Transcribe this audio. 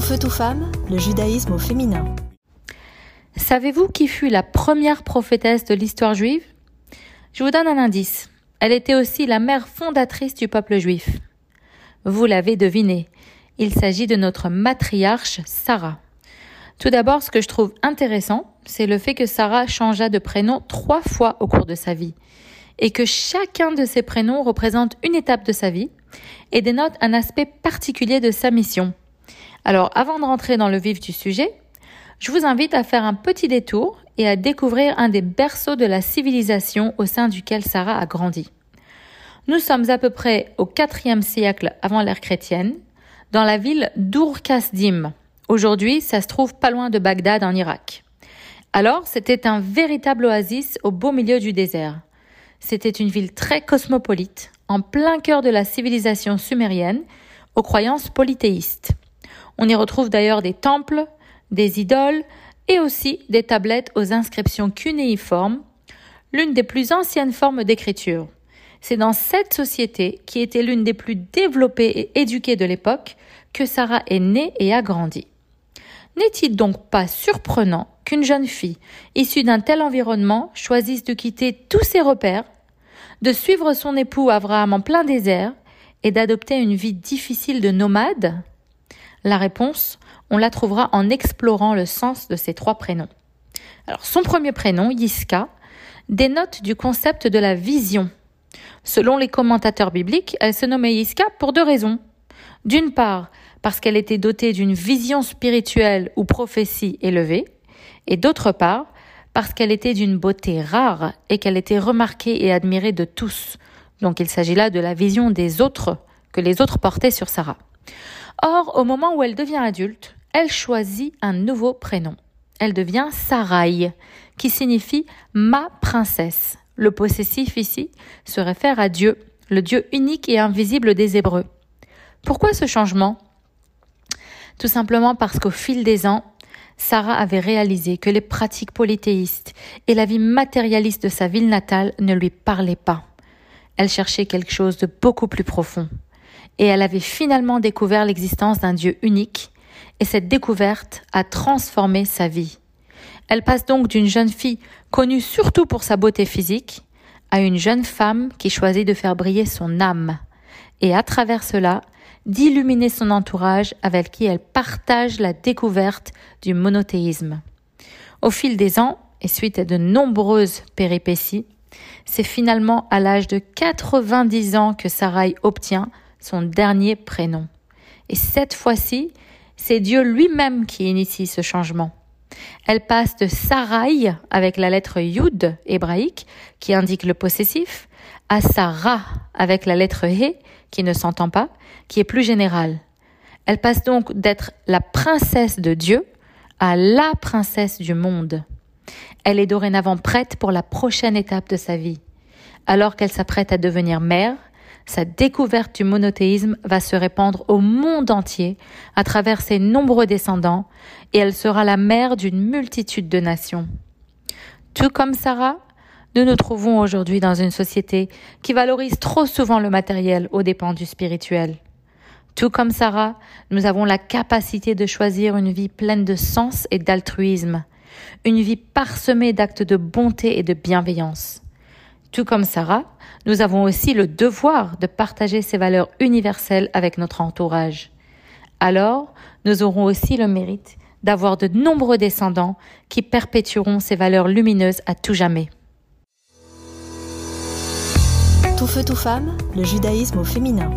Feu, tout femme, le judaïsme au féminin. Savez-vous qui fut la première prophétesse de l'histoire juive? Je vous donne un indice. Elle était aussi la mère fondatrice du peuple juif. Vous l'avez deviné, il s'agit de notre matriarche Sarah. Tout d'abord, ce que je trouve intéressant, c'est le fait que Sarah changea de prénom trois fois au cours de sa vie, et que chacun de ces prénoms représente une étape de sa vie et dénote un aspect particulier de sa mission. Alors, avant de rentrer dans le vif du sujet, je vous invite à faire un petit détour et à découvrir un des berceaux de la civilisation au sein duquel Sarah a grandi. Nous sommes à peu près au IVe siècle avant l'ère chrétienne, dans la ville d'Ur-Kasdim. Aujourd'hui, ça se trouve pas loin de Bagdad en Irak. Alors, c'était un véritable oasis au beau milieu du désert. C'était une ville très cosmopolite, en plein cœur de la civilisation sumérienne, aux croyances polythéistes. On y retrouve d'ailleurs des temples, des idoles et aussi des tablettes aux inscriptions cunéiformes, l'une des plus anciennes formes d'écriture. C'est dans cette société, qui était l'une des plus développées et éduquées de l'époque, que Sarah est née et a grandi. N'est-il donc pas surprenant qu'une jeune fille issue d'un tel environnement choisisse de quitter tous ses repères, de suivre son époux Abraham en plein désert et d'adopter une vie difficile de nomade? La réponse, on la trouvera en explorant le sens de ces trois prénoms. Alors, son premier prénom, Yiska, dénote du concept de la vision. Selon les commentateurs bibliques, elle se nommait Yiska pour deux raisons. D'une part, parce qu'elle était dotée d'une vision spirituelle ou prophétie élevée, et d'autre part, parce qu'elle était d'une beauté rare et qu'elle était remarquée et admirée de tous. Donc il s'agit là de la vision des autres que les autres portaient sur Sarah. Or, au moment où elle devient adulte, elle choisit un nouveau prénom. Elle devient Sarai, qui signifie ma princesse. Le possessif ici se réfère à Dieu, le Dieu unique et invisible des Hébreux. Pourquoi ce changement? Tout simplement parce qu'au fil des ans, Sarah avait réalisé que les pratiques polythéistes et la vie matérialiste de sa ville natale ne lui parlaient pas. Elle cherchait quelque chose de beaucoup plus profond. Et elle avait finalement découvert l'existence d'un Dieu unique et cette découverte a transformé sa vie. Elle passe donc d'une jeune fille connue surtout pour sa beauté physique à une jeune femme qui choisit de faire briller son âme et à travers cela d'illuminer son entourage avec qui elle partage la découverte du monothéisme. Au fil des ans, et suite à de nombreuses péripéties, c'est finalement à l'âge de 90 ans que Sarai obtient son dernier prénom. Et cette fois-ci, c'est Dieu lui-même qui initie ce changement. Elle passe de Sarai avec la lettre Yud hébraïque qui indique le possessif à Sarah avec la lettre He qui ne s'entend pas, qui est plus générale. Elle passe donc d'être la princesse de Dieu à la princesse du monde. Elle est dorénavant prête pour la prochaine étape de sa vie. Alors qu'elle s'apprête à devenir mère, sa découverte du monothéisme va se répandre au monde entier à travers ses nombreux descendants et elle sera la mère d'une multitude de nations. Tout comme Sarah, nous nous trouvons aujourd'hui dans une société qui valorise trop souvent le matériel aux dépens du spirituel. Tout comme Sarah, nous avons la capacité de choisir une vie pleine de sens et d'altruisme, une vie parsemée d'actes de bonté et de bienveillance. Tout comme Sarah, nous avons aussi le devoir de partager ces valeurs universelles avec notre entourage. Alors, nous aurons aussi le mérite d'avoir de nombreux descendants qui perpétueront ces valeurs lumineuses à tout jamais. Tout feu, tout femme, le judaïsme au féminin.